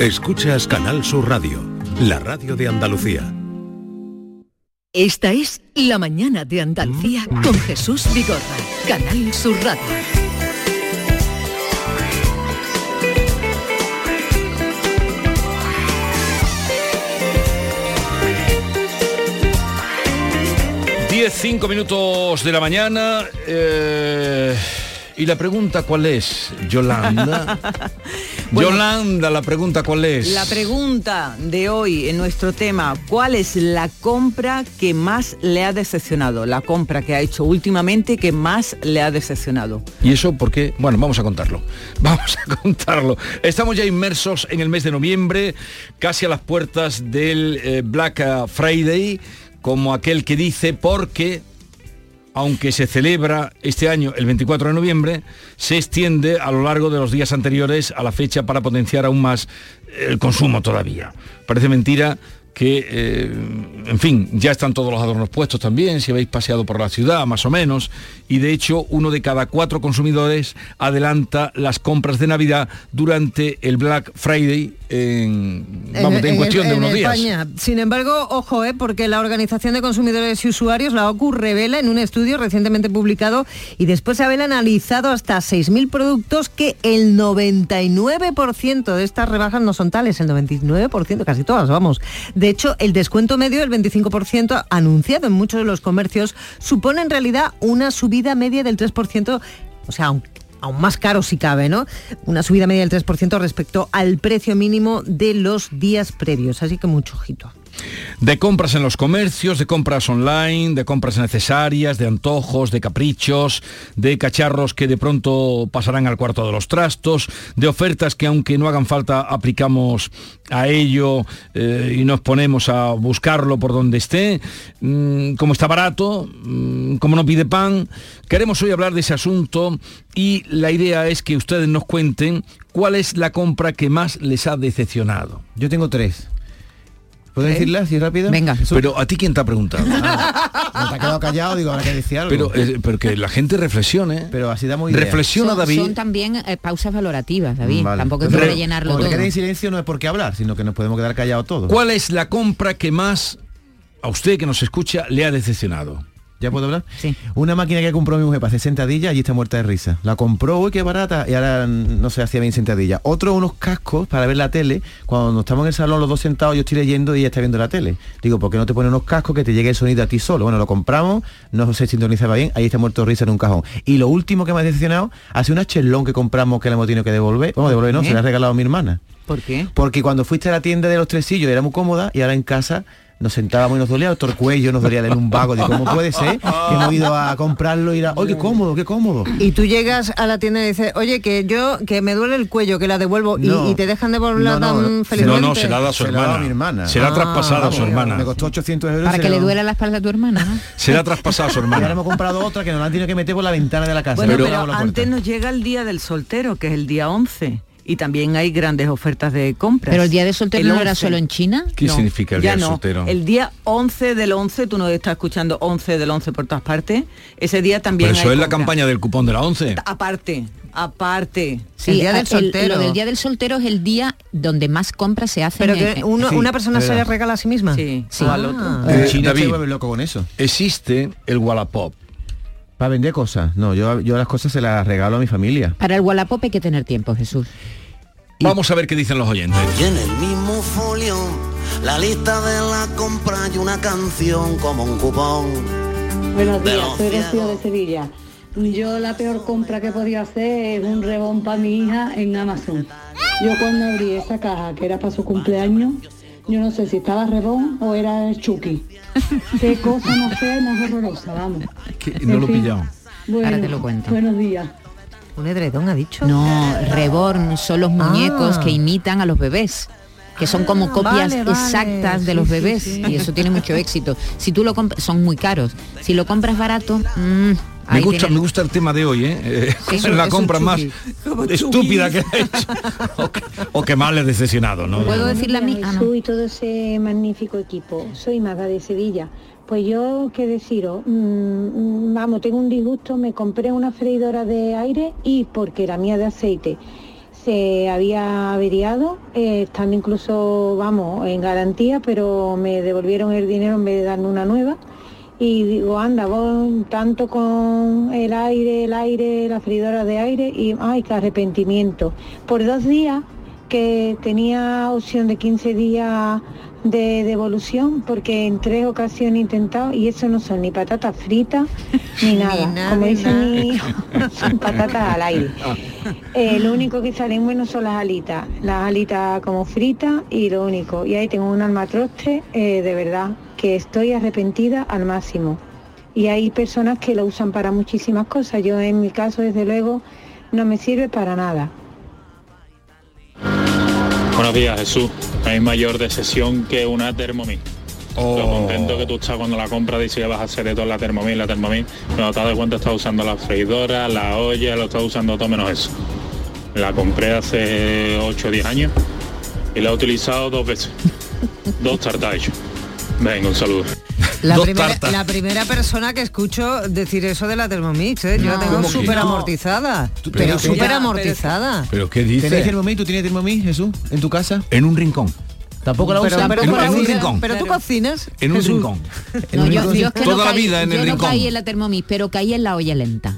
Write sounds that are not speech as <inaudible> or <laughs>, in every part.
Escuchas Canal Sur Radio, la radio de Andalucía. Esta es La Mañana de Andalucía con Jesús Vigorra, Canal Sur Radio. Diez, cinco minutos de la mañana. eh, y la pregunta cuál es, Yolanda. <laughs> Yolanda, la pregunta cuál es. La pregunta de hoy en nuestro tema, ¿cuál es la compra que más le ha decepcionado? La compra que ha hecho últimamente que más le ha decepcionado. ¿Y eso por qué? Bueno, vamos a contarlo. <laughs> Vamos a contarlo. Estamos ya inmersos en el mes de noviembre, casi a las puertas del eh, Black Friday, como aquel que dice, porque aunque se celebra este año el 24 de noviembre, se extiende a lo largo de los días anteriores a la fecha para potenciar aún más el consumo todavía. Parece mentira que, eh, en fin, ya están todos los adornos puestos también, si habéis paseado por la ciudad, más o menos, y de hecho uno de cada cuatro consumidores adelanta las compras de Navidad durante el Black Friday en, vamos, en, cuestión de unos días. España. Sin embargo, ojo, eh, porque la Organización de Consumidores y Usuarios, la OCU, revela en un estudio recientemente publicado y después de haber analizado hasta 6.000 productos que el 99% de estas rebajas no son tales, el 99%, casi todas, vamos. De hecho, el descuento medio del 25% anunciado en muchos de los comercios supone en realidad una subida media del 3%, o sea, aún más caro si cabe, ¿no? Una subida media del 3% respecto al precio mínimo de los días previos, así que mucho ojito. De compras en los comercios, de compras online, de compras necesarias, de antojos, de caprichos, de cacharros que de pronto pasarán al cuarto de los trastos, de ofertas que aunque no hagan falta aplicamos a ello eh, y nos ponemos a buscarlo por donde esté, mm, como está barato, mm, como no pide pan. Queremos hoy hablar de ese asunto y la idea es que ustedes nos cuenten cuál es la compra que más les ha decepcionado. Yo tengo tres. ¿Puedo decirla así rápido? Venga. Pero a ti quién te ha preguntado. <laughs> Ah, te ha quedado callado, digo, ahora que decía algo. Pero, eh, pero que la gente reflexione. Pero así damos idea. Reflexiona, son, David. son también eh, pausas valorativas, David. Vale. Tampoco que rellenarlo Porque todo. quede en silencio no es por qué hablar, sino que nos podemos quedar callados todos. ¿Cuál es la compra que más a usted que nos escucha le ha decepcionado? ¿Ya puedo hablar? Sí. Una máquina que compró mi mujer para hacer sentadillas, allí está muerta de risa. La compró, uy, qué barata, y ahora no se hacía bien sentadillas. Otro, unos cascos para ver la tele. Cuando estamos en el salón los dos sentados, yo estoy leyendo y ella está viendo la tele. Digo, ¿por qué no te pones unos cascos que te llegue el sonido a ti solo? Bueno, lo compramos, no se sintonizaba bien, ahí está muerto de risa en un cajón. Y lo último que me ha decepcionado, hace una chelón que compramos que le hemos tenido que devolver. Vamos, devolver no, qué? se la ha regalado a mi hermana. ¿Por qué? Porque cuando fuiste a la tienda de los tresillos era muy cómoda y ahora en casa nos sentábamos y nos dolía el cuello, nos dolía el lumbago. Digo, ¿cómo puede ser que hemos ido a comprarlo y era, oye, qué cómodo, qué cómodo? Y tú llegas a la tienda y dices, oye, que yo, que me duele el cuello, que la devuelvo, y- No. y, te dejan devolverla No, no, tan felizmente. No, no, se la da a su Se la da hermana. a mi hermana. Será Ah, traspasada a su hermana. Me costó 800 euros. Para se que le lo- duele la espalda a tu hermana, ¿no? <laughs> Será traspasada a su Y ahora hermana. hemos comprado otra que nos la han tenido que meter por la ventana de la casa. Bueno, Pero- antes nos llega el día del soltero, que es el día 11. Y también hay grandes ofertas de compras. Pero el día de soltero El no era 11. solo en China. ¿Qué No, significa el día no. soltero? El día 11 del 11, tú no estás escuchando 11 del 11 por todas partes. Ese día también Pero eso hay es la campaña del cupón de la 11. Aparte, aparte. Sí, El día del el- soltero. lo del día del soltero es el día donde más compras se hacen. Pero que en- uno- Sí, una persona se le regala a sí misma. Sí, Sí. o al otro. Ah. En Eh, China David. se vuelve loco con eso. Existe el Wallapop. Para vender cosas. No, yo, yo las cosas se las regalo a mi familia. Para el Wallapop hay que tener tiempo, Jesús. Vamos a ver qué dicen los oyentes. Y en el mismo folio, la lista de la compra y una canción como un cupón. Buenos días, soy. Rocío de Sevilla. Yo la peor compra que he podido hacer es un rebón para mi hija en Amazon. Yo cuando abrí esa caja que era para su cumpleaños, yo no sé si estaba rebón o era el Chucky. <laughs> Qué cosa más fea, más horrorosa, vamos. Que no En lo he fin. pillado. Bueno, Ahora te lo cuento. Buenos días. Un edredón ha dicho. No, Reborn son los muñecos Ah. que imitan a los bebés que son como Ah, copias vale, vale. exactas de Sí, los sí, bebés sí. y eso tiene mucho éxito. Si tú lo compras, son muy caros. Si lo compras barato, mm, Me gusta, tienes- me gusta el tema de hoy, ¿eh? Eh, <laughs> es la es compra más estúpida que ha hecho. o, que, o que más le ha decepcionado, ¿no? ¿Puedo decirle a mí? Ah, no. Y todo ese magnífico equipo. Soy Maga de Sevilla. Pues yo, qué deciros, Mm, vamos, tengo un disgusto, me compré una freidora de aire y porque era mía de aceite. se había averiado, eh, estando incluso, vamos, en garantía, pero me devolvieron el dinero en vez de darme una nueva. Y digo, anda, vos tanto con el aire, el aire, la freidora de aire y, ay, qué arrepentimiento. Por dos días que tenía opción de 15 días de devolución porque en tres ocasiones he intentado y eso no son ni patatas fritas <laughs> ni nada. nada, Como dice nada. mi hijo, <laughs> son patatas al aire. Eh, lo único que salen buenos son las alitas, las alitas como fritas y lo único. Y ahí tengo un almatroste eh, de verdad que estoy arrepentida al máximo. Y hay personas que lo usan para muchísimas cosas. Yo en mi caso desde luego no me sirve para nada. Buenos días, Jesús. Hay mayor de sesión que una Thermomix. Lo contento que tú estás cuando la compras dice que vas a hacer de todo la Thermomix, la Thermomix. Cuando te das cuenta estás usando la freidora, la olla, lo estás usando todo menos eso. La compré hace 8 o 10 años y la he utilizado dos veces. <laughs> dos tartas. Venga, un saludo. La primera, la primera persona que escucho decir eso de la Thermomix, ¿eh? yo la tengo súper amortizada. Pero súper amortizada. ¿Pero qué dice? ¿Tenéis Thermomix? ¿Tú tienes Thermomix, Jesús, en tu casa? En un rincón. Tampoco la Pero- usas. pero En- un rincón. Pero tú cocinas. En un Jesús. rincón. No, yo, yo es que Toda no la caí- vida en yo el no rincón. caí en la Thermomix, pero caí en la olla lenta.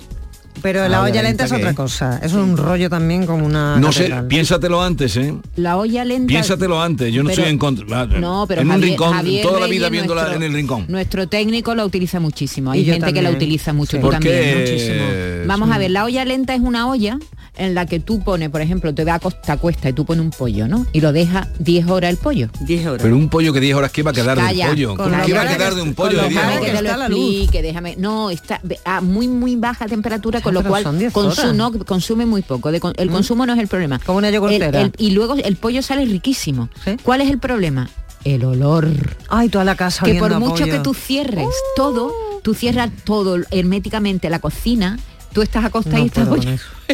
Pero la olla lenta es otra cosa. Es un rollo también como una. No sé, catedral. piénsatelo antes, ¿eh? La olla lenta. Piénsatelo antes, yo no Pero- estoy en contra. No, pero en un Javier- rincón, Javier toda la vida viéndola nuestro- en el rincón. Nuestro técnico la utiliza muchísimo. Hay Y gente que la utiliza mucho. Sí. tú ¿Por también, qué? muchísimo. Vamos a ver, la olla lenta es una olla en la que tú pones, por ejemplo, te va a costa cuesta y tú pones un pollo, ¿no? Y lo dejas 10 horas el pollo. 10 horas. Pero un pollo que 10 horas, ¿qué va a quedar de Calla, un pollo? con ¿Qué va a quedar que- de un pollo lo de 10 cara horas? que te lo explique, déjame. No, está a muy muy baja temperatura, con lo cual son 10 consu- horas. no, consume muy poco. De el consumo no es el problema. Como una yogurtera. El- el- y luego el pollo sale riquísimo. ¿Sí? ¿Cuál es el problema? El olor. Ay, toda la casa que por mucho pollo. que tú cierres todo, tú cierras todo herméticamente la cocina, tú estás acostada No y estás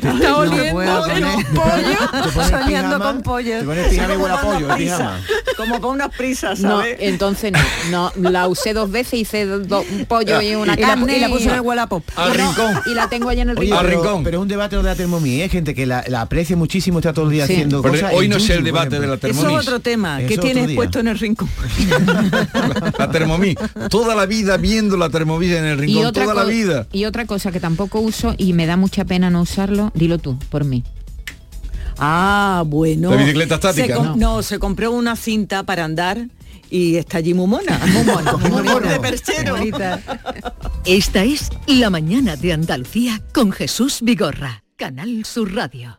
<laughs> con. Está oliendo con el Soñando con pollo. Te pones pijama y huele a pollo, el prisa. pijama. Como para unas prisas, entonces no, no, la usé dos veces, hice do- un pollo y una Y la, carne y la puso en el Wallapop. Al y no, rincón. y la tengo allá en el Oye, rincón. Al pero, rincón. pero es un debate de la Thermomix, hay gente que la, la aprecia muchísimo, está todo el día Sí. haciendo Pero cosas. hoy no es el debate de la ejemplo. Eso es otro tema otro tienes puesto en el rincón. <laughs> <laughs> La Thermomix. Toda la vida viendo la Thermomix en el Y rincón, otra, toda la vida. y otra cosa que tampoco uso y me da mucha pena no usarlo, dilo tú, por mí. Ah, bueno. La bicicleta estática, Se ¿no? no, se compró una cinta para andar y está allí muy mona. <laughs> Muy mona. muy bonita. de perchero. Esta es La mañana de Andalucía con Jesús Vigorra, Canal Sur Radio.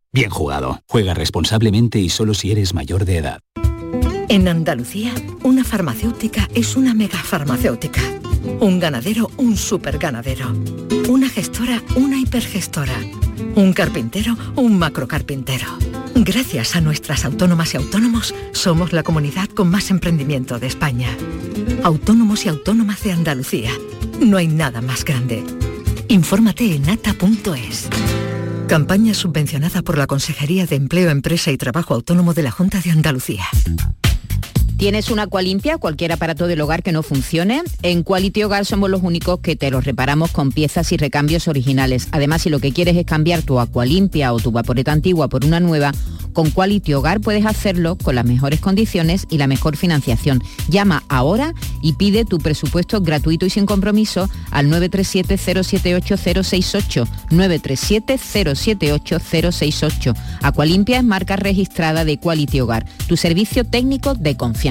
bien jugado. Juega responsablemente y solo si eres mayor de edad. En Andalucía, una farmacéutica es una megafarmacéutica. Un ganadero, un superganadero. Una gestora, una hipergestora. Un carpintero, un macrocarpintero. Gracias a nuestras autónomas y autónomos, somos la comunidad con más emprendimiento de España. Autónomos y autónomas de Andalucía. No hay nada más grande. Infórmate en ata.es. Campaña subvencionada por la Consejería de Empleo, Empresa y Trabajo Autónomo de la Junta de Andalucía. ¿Tienes una limpia cualquier aparato del hogar que no funcione? En Quality Hogar somos los únicos que te los reparamos con piezas y recambios originales. Además, si lo que quieres es cambiar tu limpia o tu vaporeta antigua por una nueva, con Quality Hogar puedes hacerlo con las mejores condiciones y la mejor financiación. Llama ahora y pide tu presupuesto gratuito y sin compromiso al 937-078-068. 937-078-068. Aqualimpia es marca registrada de Quality Hogar, tu servicio técnico de confianza.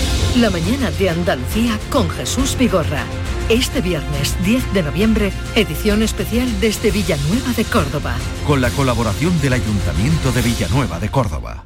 La mañana de Andalucía con Jesús Vigorra. Este viernes 10 de noviembre, edición especial desde Villanueva de Córdoba. Con la colaboración del Ayuntamiento de Villanueva de Córdoba.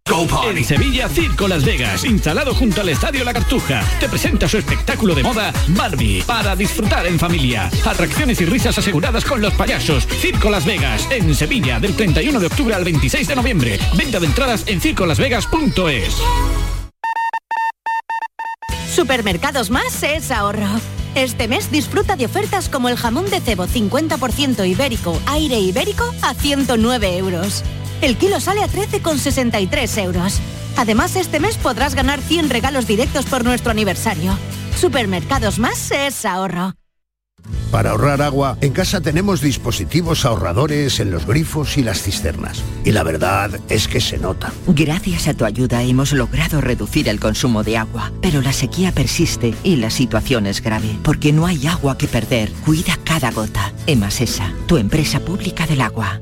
En Sevilla, Circo Las Vegas, instalado junto al Estadio La Cartuja, te presenta su espectáculo de moda Barbie, para disfrutar en familia. Atracciones y risas aseguradas con los payasos. Circo Las Vegas, en Sevilla, del 31 de octubre al 26 de noviembre. Venta de entradas en circolasvegas.es. Supermercados Más es ahorro. Este mes disfruta de ofertas como el jamón de cebo 50% ibérico, aire ibérico a 109 euros. El kilo sale a 13,63 euros. Además, este mes podrás ganar 100 regalos directos por nuestro aniversario. Supermercados Más es ahorro. Para ahorrar agua, en casa tenemos dispositivos ahorradores en los grifos y las cisternas. Y la verdad es que se nota. Gracias a tu ayuda hemos logrado reducir el consumo de agua, pero la sequía persiste y la situación es grave, porque no hay agua que perder. Cuida cada gota. Emasesa, tu empresa pública del agua.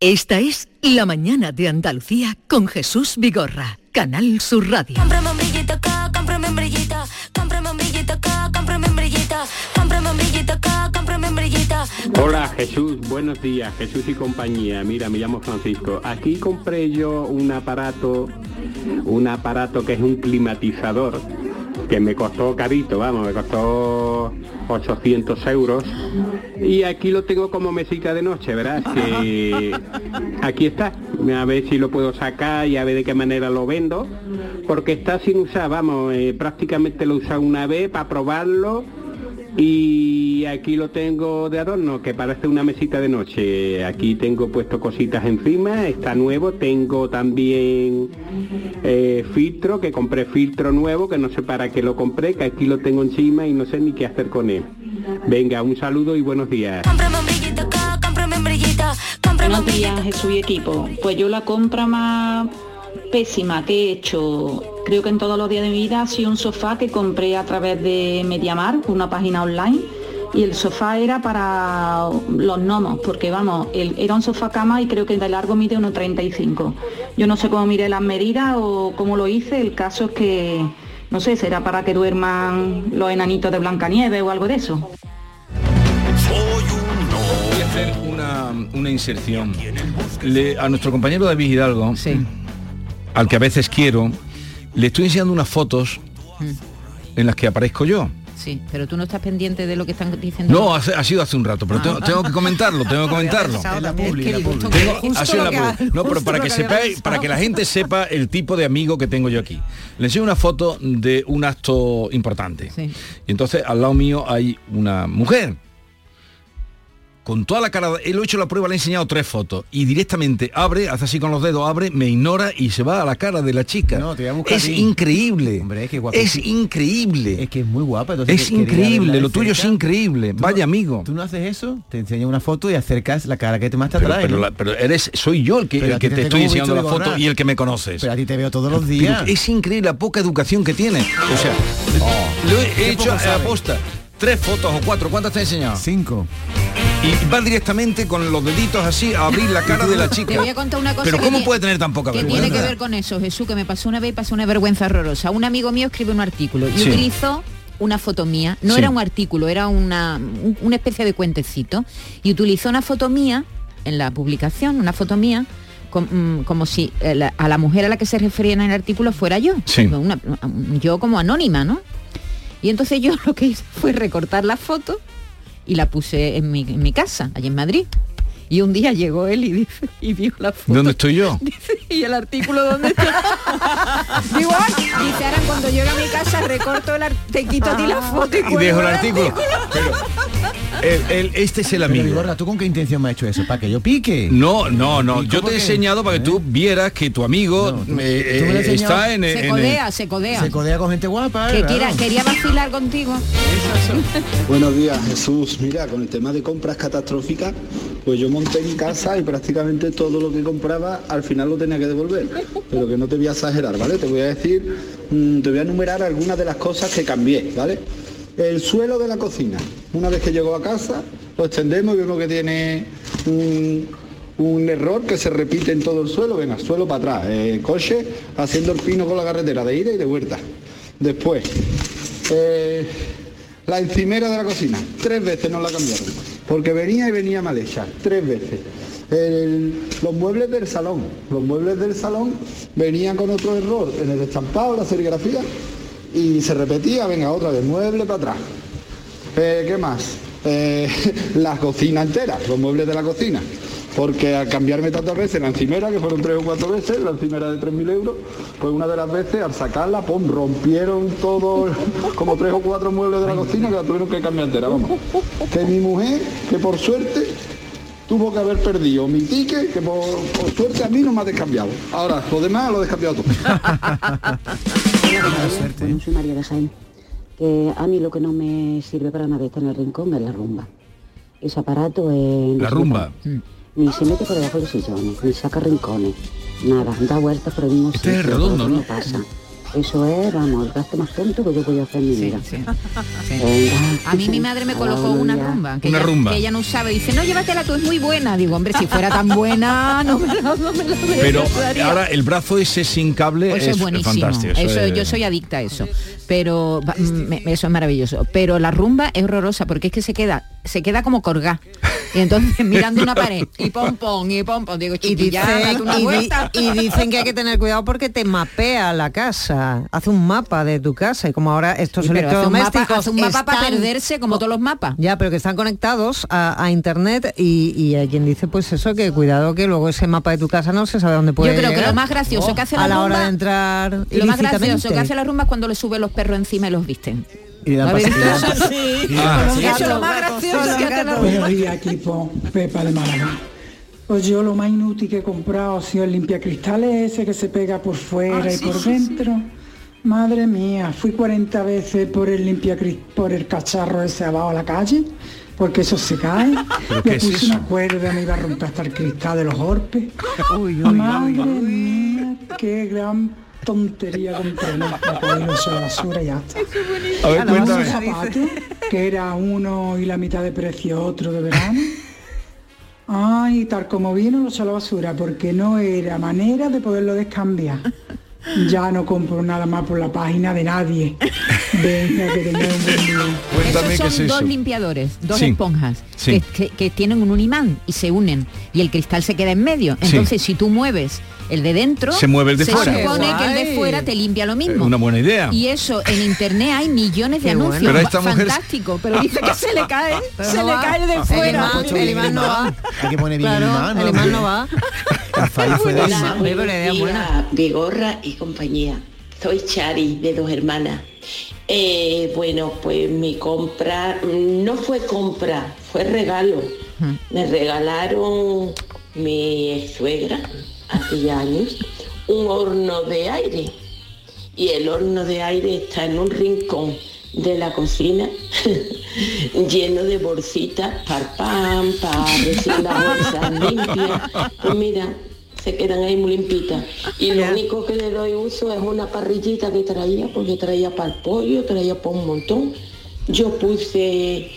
Esta es La Mañana de Andalucía con Jesús Vigorra, Canal Sur Radio. Cómprame un brillito acá, cómprame un brillito, cómprame un brillito acá, cómprame un brillito, cómprame un brillito acá, cómprame un brillito. Hola Jesús, buenos días, Jesús y compañía. Mira, me llamo Francisco. Aquí compré yo un aparato, un aparato que es un climatizador, que me costó carito, vamos, me costó 800 euros. Y aquí lo tengo como mesita de noche, verás <laughs> que aquí está. A ver si lo puedo sacar y a ver de qué manera lo vendo. Porque está sin usar, vamos, eh, prácticamente lo he usado una vez para probarlo y aquí lo tengo de adorno, que parece una mesita de noche. Aquí tengo puesto cositas encima, está nuevo. Tengo también eh, filtro, que compré filtro nuevo, que no sé para qué lo compré, que aquí lo tengo encima y no sé ni qué hacer con él. Venga, un saludo y buenos días. Buenos días. Jesús y equipo. Pues yo la compra más pésima que he hecho, creo que en todos los días de mi vida, ha sido un sofá que compré a través de Mediamar, una página online. Y el sofá era para los gnomos, porque vamos, el- era un sofá cama y creo que de largo mide 1,35. Yo no sé cómo miré las medidas o cómo lo hice, el caso es que, no sé, será para que duerman los enanitos de Blancanieves o algo de eso. Voy a hacer una, una inserción. Le- a nuestro compañero David Hidalgo, al que a veces quiero, le estoy enseñando unas fotos en las que aparezco yo. Sí, pero tú no estás pendiente de lo que están diciendo. No, ha, ha sido hace un rato, pero tengo, tengo que comentarlo, tengo que <laughs> comentarlo. No, pero para que sepáis, para que la gente sepa el tipo de amigo que tengo yo aquí. Le enseño una foto de un acto importante. Y entonces al lado mío hay una mujer. Con toda la cara, él lo ha hecho la prueba, le he enseñado tres fotos y directamente abre, hace así con los dedos, abre, me ignora y se va a la cara de la chica. buscar es a ti. increíble. es que es increíble. Es que es muy guapa. entonces Es increíble, lo tuyo es increíble. Vaya no- amigo. Tú no haces eso, te enseño una foto y acercas la cara que te más te Pero, atrae. pero ¿no? la- pero eres, soy yo el que, el que te, te estoy enseñando la foto borrar. y el que me conoces. Pero a ti te veo todos los Pero días. es increíble la poca educación que tiene. O sea, lo he hecho a aposta. Tres fotos o cuatro, ¿cuántas te he enseñado? Cinco. Y va directamente con los deditos así a abrir la cara de la chica. Te voy a contar una cosa Pero ¿cómo puede tener tan poca que vergüenza? tiene que ver con eso, Jesús, que me pasó una vez y pasó una vergüenza horrorosa. Un amigo mío escribe un artículo y Sí. utilizó una foto mía, no Sí. era un artículo, era una, un- una especie de cuentecito, y utilizó una foto mía en la publicación, una foto mía, mm, como si eh, a la mujer a la que se refería en el artículo fuera yo. Sí. Una- yo como anónima, ¿no? Y entonces yo <laughs> lo que hice fue recortar la foto y la puse en mi, en mi casa, allí en Madrid. Y un día llegó él y dice, y vio la foto. ¿Dónde estoy yo? <laughs> Dice, y el artículo dónde está. <laughs> Digo, "Ay", dice, ahora cuando llegue a mi casa recorto el te quito a ti la foto y, Y dejo el artículo. El- el- este es el Pero, amigo. Vigorra, ¿tú con qué intención me has hecho eso? ¿Para que yo pique? No, no, no. ¿Y Yo te he enseñado para que tú vieras que tu amigo No, tú- eh, tú me lo eh, está en, Se en el- codea, se codea. Se codea con gente guapa, que ¿eh? quiera- quería vacilar contigo. Buenos días, Jesús. Mira, con el tema de compras catastróficas, pues yo monté mi casa y prácticamente todo lo que compraba al final lo tenía que devolver. Pero que no te voy a exagerar, ¿vale? Te voy a decir, mm, te voy a enumerar algunas de las cosas que cambié, ¿vale? El suelo de la cocina. Una vez que llegó a casa, lo extendemos y vemos que tiene un, error que se repite en todo el suelo. Venga, suelo para atrás. Eh, coche haciendo el pino con la carretera de ida y de vuelta. Después, eh, la encimera de la cocina, tres veces nos la cambiaron, porque venía y venía mal hecha, tres veces. Los muebles del salón, los muebles del salón venían con otro error en el estampado, la serigrafía, y se repetía, venga, otra vez, mueble para atrás. Eh, ¿Qué más? Eh, <laughs> la cocina entera, los muebles de la cocina. Porque al cambiarme tantas veces la encimera, que fueron tres o cuatro veces, la encimera de 3.000 euros, pues una de las veces al sacarla, pum, rompieron todo, <laughs> como tres o cuatro muebles de la cocina que la tuvieron que cambiar entera, vamos. Que mi mujer, que por suerte, tuvo que haber perdido mi ticket, que por, por suerte a mí no me ha descambiado. Ahora, lo demás lo he descambiado tú. Bueno, soy María de Jaén. Que a mí lo que no me sirve para nada estar en el rincón es la rumba. Ese aparato es... La rumba. Ni se mete por debajo de los sillones, ni saca rincones, nada, da vueltas por el mismo Este es redondo, ¿no? pasa. Eso es, vamos, el gasto más tonto que yo voy a hacer en mi vida. <laughs> Venga, A mí mi madre me colocó una rumba, que, Una ella, rumba. que ella no usaba. Dice, no, llévatela tú, es muy buena. Digo, hombre, si fuera tan buena, no me la, no me la Pero daría. ahora el brazo ese sin cable Eso es, es buenísimo. fantástico. Eso, es- yo soy adicta a eso. Pero me- eso es maravilloso. Pero la rumba es horrorosa porque es que se queda, se queda como colgada. Y entonces mirando una pared y pom pom y pom pom. Digo, Y chiqui, ya, date dicen, una y di- vuelta. y dicen que hay que tener cuidado porque te mapea la casa, hace un mapa de tu casa y como ahora estos Sí, pero hace un mapa, electrodomésticos hace un mapa para perderse como todos los mapas. Ya, pero que están conectados a, a internet y, y hay quien dice pues eso, que cuidado que luego ese mapa de tu casa no se sabe dónde puede Yo creo que lo más gracioso que hace la a la hora de entrar Lo más gracioso que hace la rumba es cuando le sube los perros encima y los visten. Y le dan ¿Lo habéis pastillas. Sí. Ah, Sí. Eso es lo más gracioso que Buenos días, equipo Pepa de Málaga. Pues yo lo más inútil que he comprado ha sido el limpiacristales ese que se pega por fuera Ah, y sí, por sí, dentro. Madre mía, fui 40 veces por el por el cacharro ese abajo a la calle, porque eso se cae. <laughs> ¿Pero qué Le es puse una cuerda, me iba a romper hasta el cristal de los golpes. Madre mía, qué gran tontería a la basura y ya está. A ver, Además, cuéntame. un zapato, que era uno y la mitad de precio otro de verano. Ay, tal como vino lo echó a la basura, porque no era manera de poderlo descambiar. Ya no compro nada más por la página de nadie. Venga, que tengáis un buen día. Esos son dos limpiadores, dos Sí. esponjas Sí. Que, que- que tienen un imán y se unen y el cristal se queda en medio. Sí. Entonces, si tú mueves el de dentro, Se mueve el de fuera. Se supone que el de fuera te limpia lo mismo. Eh, una buena idea. Y eso en internet hay millones de Qué bueno. anuncios. Pero esta mujer- fantástico, pero dice que se le cae, Pero se no le va. cae el de El fuera. imán- el imán no va. Hay que poner bien Claro, el imán. el imán no va. Vigorra y compañía. Soy Chari, de dos hermanas. Eh, bueno, pues mi compra no fue compra, fue regalo. Me regalaron mi ex suegra hace ya años un horno de aire. Y el horno de aire está en un rincón de la cocina <laughs> lleno de bolsitas para pan, para recién las bolsas limpias. Pues mira, se quedan ahí muy limpitas. Y lo único que le doy uso es una parrillita que traía, porque traía para el pollo, traía para un montón. Yo puse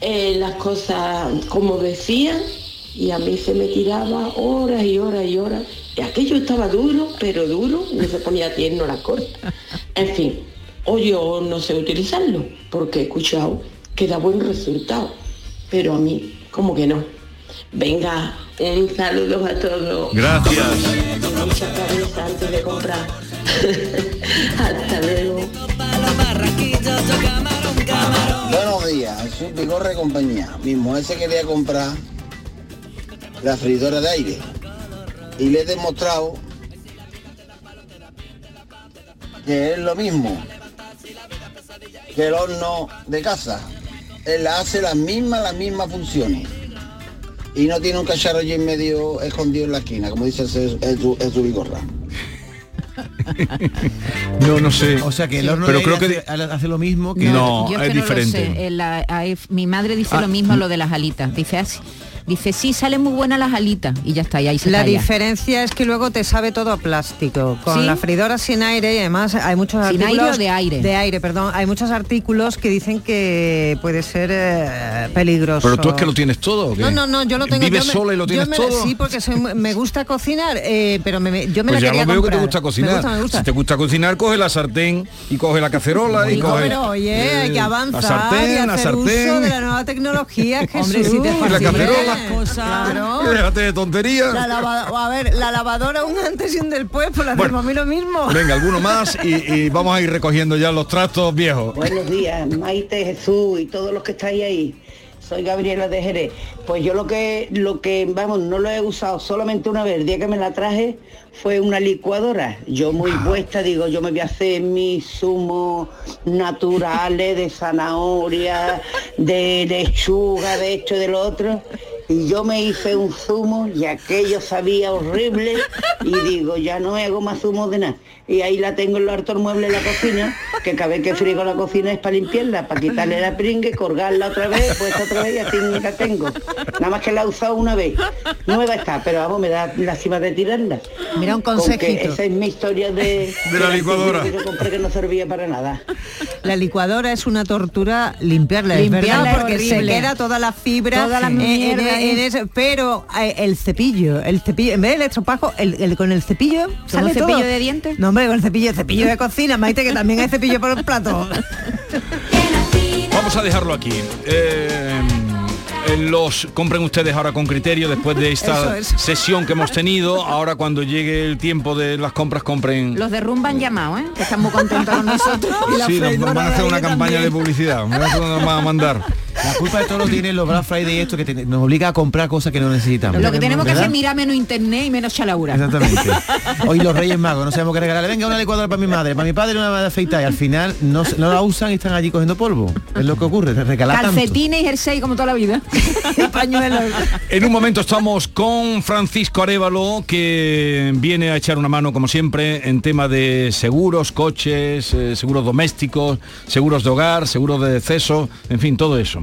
eh, las cosas como decían y a mí se me tiraba horas y horas y horas. Y aquello estaba duro, pero duro, no se ponía tierno la corta. En fin, o yo no sé utilizarlo, porque he escuchado que da buen resultado, pero a mí como que no. Venga, un saludo a todos. Gracias. Mucha cabeza antes de comprar. <laughs> Hasta luego. Buenos días, soy Pigorre compañía. Mi mujer se quería comprar la freidora de aire y le he demostrado que es lo mismo que el horno de casa. Él hace las mismas, las mismas funciones. Y no tiene un cacharro allí en medio escondido en la esquina, como dice su bigorra. <laughs> No, no sé. O sea que el horno Pero de creo que hace, hace lo mismo que... No, Yo es que no lo diferente. sé. La- hay- mi madre dice Ah, lo mismo lo de las alitas. Dice así. Dice, sí, salen muy buenas las alitas. Y ya está, y ahí se La calla. diferencia es que luego te sabe todo a plástico. Con ¿Sí? la freidora sin aire y además hay muchos ¿Sin artículos... aire o de aire? De aire, perdón. Hay muchos artículos que dicen que puede ser eh, peligroso. Pero tú es que lo tienes todo. ¿o qué? No, no, no, yo lo tengo. ¿Vives yo me- sola y lo yo tienes me- todo? Sí, porque soy me gusta cocinar, eh, pero me, yo me Pues la ya quería lo veo que te comprar. gusta cocinar. Me gusta, me gusta. Si te gusta cocinar, coge la sartén y coge la cacerola y Digo, coge... pero oye, hay que eh, avanzar La sartén, y la hacer uso sartén. de la nueva tecnología, <laughs> Hombre, Jesús. si te Y la cacerola. Las cosas. Claro. Déjate de tonterías. La lava- a ver, la lavadora un antes y un después, pues la Bueno. mí lo mismo. Venga, alguno más y, y vamos a ir recogiendo ya los trastos viejos. Buenos días, Maite, Jesús y todos los que estáis ahí. Soy Gabriela de Jerez. Pues yo lo que, lo que, vamos, no lo he usado solamente una vez. El día que me la traje fue una licuadora. Yo muy puesta, digo, yo me voy a hacer mis zumos naturales de zanahoria, de lechuga, de esto y de lo otro. Y yo me hice un zumo y aquello sabía horrible y digo, ya no hago más zumo de nada. Y ahí la tengo en los hartos muebles de la cocina, que cada vez que frigo la cocina es para limpiarla, para quitarle la pringue, colgarla otra vez, puesta otra vez y así la tengo. Nada más que la he usado una vez. Nueva está, pero vamos, me da lástima de tirarla. Mira, un consejito. esa es mi historia de, De la licuadora. que yo compré que no servía para nada. La licuadora es una tortura limpiarla, es Limpiarla verdad, es porque se queda toda la fibra, Toda la en- en- mierda en pero eh, el cepillo, el cepillo, en vez del estropajo, el, el- con el cepillo sale cepillo todo. de dientes? No, hombre, con el cepillo, cepillo de cocina, Maite, que también hay cepillo por el plato. <laughs> Vamos a dejarlo aquí. Eh, los compren ustedes ahora con criterio después de esta es. sesión que hemos tenido. Ahora cuando llegue el tiempo de las compras compren. Los de Rumba han llamado, ¿eh? Que están muy contentos con <laughs> nosotros. Sí, nos, van a hacer una campaña de publicidad. Nos van a mandar. <laughs> La culpa de todo lo tienen los Black Friday y esto que te- nos obliga a comprar cosas que no necesitamos. Lo que tenemos que hacer es mirar menos internet y menos chalaura. Exactamente. <laughs> Hoy los Reyes Magos, no sabemos qué regalarle. Venga, una licuadora para mi madre, para mi padre una de afeitar. Y al final no, no la usan y están allí cogiendo polvo. Es lo que ocurre, te regalar. Calcetines y jersey como toda la vida. <laughs> En un momento estamos con Francisco Arevalo, que viene a echar una mano, como siempre, en tema de seguros, coches, eh, seguros domésticos, seguros de hogar, seguros de deceso, en fin, todo eso.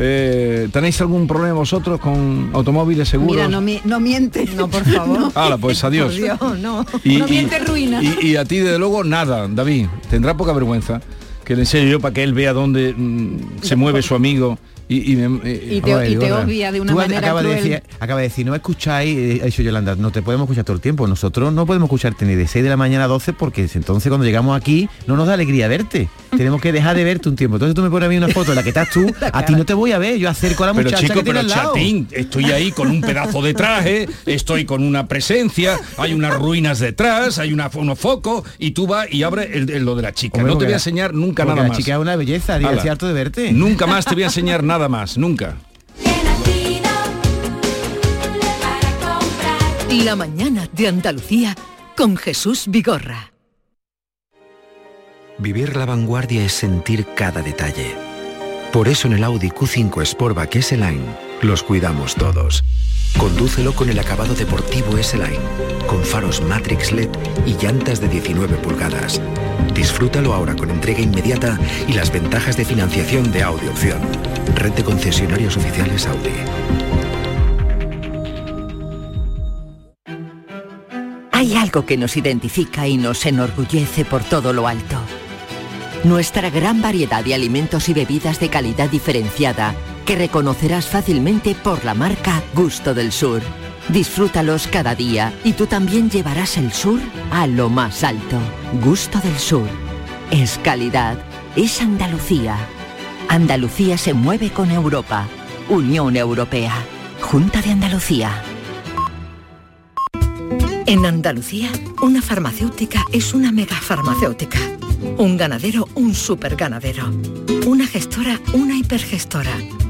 Eh, ¿Tenéis algún problema vosotros con automóviles seguros? Mira, no, mi- no miente. No, por favor. <laughs> Hala, pues adiós. Por Dios, no. Y, no y- miente ruina. y- y a ti, desde luego, nada, David. Tendrá poca vergüenza que le enseñe yo para que él vea dónde mm, se mueve su amigo y, y me- eh, Y te, ver, y te obvia de una Tú manera acabas de, cruel. decir, acaba de decir, no escucháis, eh, ha dicho Yolanda, no te podemos escuchar todo el tiempo. Nosotros no podemos escucharte ni de 6 de la mañana a 12 porque entonces cuando llegamos aquí no nos da alegría verte. <laughs> Tenemos que dejar de verte un tiempo. Entonces tú me pones a mí una foto en la que estás tú, <laughs> a ti no te voy a ver, yo acerco a la Pero muchacha chico, que tiene pero al lado. chatín, estoy ahí con un pedazo de traje, estoy con una presencia, hay unas ruinas detrás, hay una, unos focos y tú vas y abres el, el- lo de la chica. Hombre, no te voy a la- enseñar nunca nada la más. chica es una belleza, digo, harto de verte. Nunca más te voy a enseñar <laughs> nada más, nunca. La mañana de Andalucía con Jesús Vigorra. Vivir la vanguardia es sentir cada detalle. Por eso en el Audi Q5 Sportback S-Line los cuidamos todos. Condúcelo con el acabado deportivo S-Line, con faros Matrix LED y llantas de 19 pulgadas. Disfrútalo ahora con entrega inmediata y las ventajas de financiación de Audi Opción. Red de concesionarios oficiales Audi. Hay algo que nos identifica y nos enorgullece por todo lo alto. Nuestra gran variedad de alimentos y bebidas de calidad diferenciada que reconocerás fácilmente por la marca Gusto del Sur. Disfrútalos cada día y tú también llevarás el sur a lo más alto. Gusto del Sur. Es calidad. Es Andalucía. Andalucía se mueve con Europa. Unión Europea. Junta de Andalucía. En Andalucía, una farmacéutica es una megafarmacéutica. Un ganadero, un superganadero. Una gestora, una hipergestora.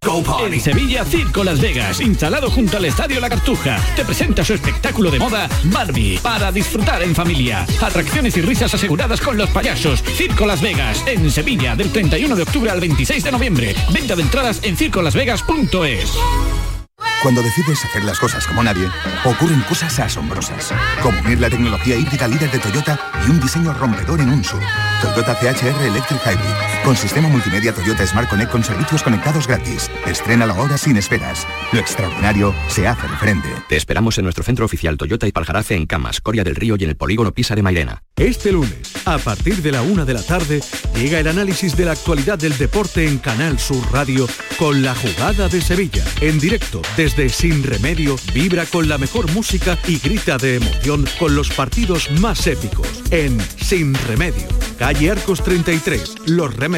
En Sevilla, Circo Las Vegas, instalado junto al Estadio La Cartuja, te presenta su espectáculo de moda Barbie, para disfrutar en familia. Atracciones y risas aseguradas con los payasos. Circo Las Vegas, en Sevilla, del 31 de octubre al 26 de noviembre. Venta de entradas en circolasvegas.es. Cuando decides hacer las cosas como nadie, ocurren cosas asombrosas. Como unir la tecnología híbrida líder de Toyota y un diseño rompedor en un SUV. Toyota CHR Electric Hybrid. Con sistema multimedia Toyota Smart Connect con servicios conectados gratis. Estrena la hora sin esperas. Lo extraordinario se hace de frente. Te esperamos en nuestro centro oficial Toyota y Paljarafe en Camas, Coria del Río y en el polígono Pisa de Mairena. Este lunes, a partir de la una de la tarde, llega el análisis de la actualidad del deporte en Canal Sur Radio con la jugada de Sevilla. En directo, desde Sin Remedio, vibra con la mejor música y grita de emoción con los partidos más épicos. En Sin Remedio, calle Arcos 33, Los Remedios.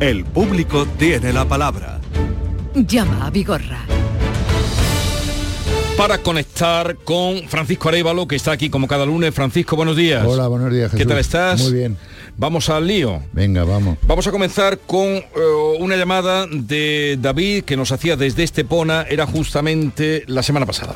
El público tiene la palabra. Llama a Vigorra. Para conectar con Francisco Arevalo, que está aquí como cada lunes. Francisco, buenos días. Hola, buenos días, ¿Qué Jesús. tal estás? Muy bien. Vamos al lío. Venga, vamos. Vamos a comenzar con eh, una llamada de David que nos hacía desde Estepona, era justamente la semana pasada.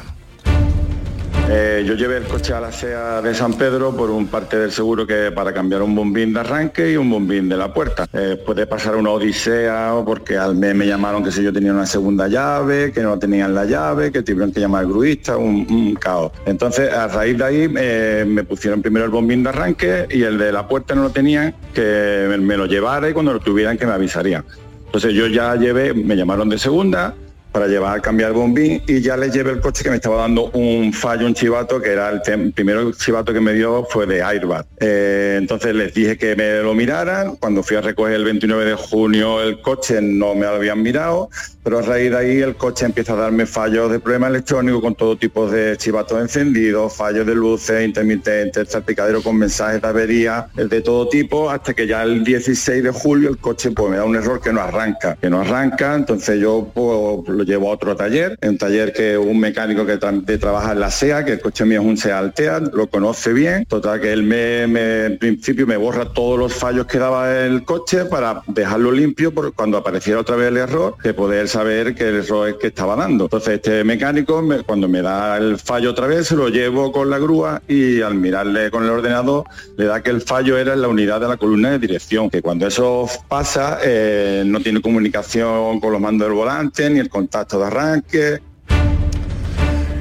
Eh, yo llevé el coche a la SEA de San Pedro por un parte del seguro que para cambiar un bombín de arranque y un bombín de la puerta. Eh, puede pasar una odisea porque al mes me llamaron que si yo tenía una segunda llave, que no tenían la llave, que tuvieron que llamar gruista, un, un caos. Entonces a raíz de ahí eh, me pusieron primero el bombín de arranque y el de la puerta no lo tenían, que me, me lo llevara y cuando lo tuvieran que me avisarían. Entonces yo ya llevé, me llamaron de segunda, para llevar a cambiar el bombín y ya les llevé el coche que me estaba dando un fallo, un chivato, que era el tem- primero chivato que me dio fue de airbag. Eh, entonces les dije que me lo miraran, cuando fui a recoger el 29 de junio el coche no me lo habían mirado, pero a raíz de ahí el coche empieza a darme fallos de problema electrónico con todo tipo de chivatos encendidos, fallos de luces intermitentes, salpicadero con mensajes de avería, de todo tipo, hasta que ya el 16 de julio el coche pues me da un error que no arranca, que no arranca, entonces yo pues, lo llevo a otro taller, un taller que un mecánico que tra- trabaja en la SEA, que el coche mío es un SEA Altea, lo conoce bien, total que él me, en principio me borra todos los fallos que daba el coche para dejarlo limpio por cuando apareciera otra vez el error, de poder saber que el error es que estaba dando. Entonces este mecánico me- cuando me da el fallo otra vez se lo llevo con la grúa y al mirarle con el ordenador le da que el fallo era en la unidad de la columna de dirección, que cuando eso pasa eh, no tiene comunicación con los mandos del volante ni el contacto de arranque.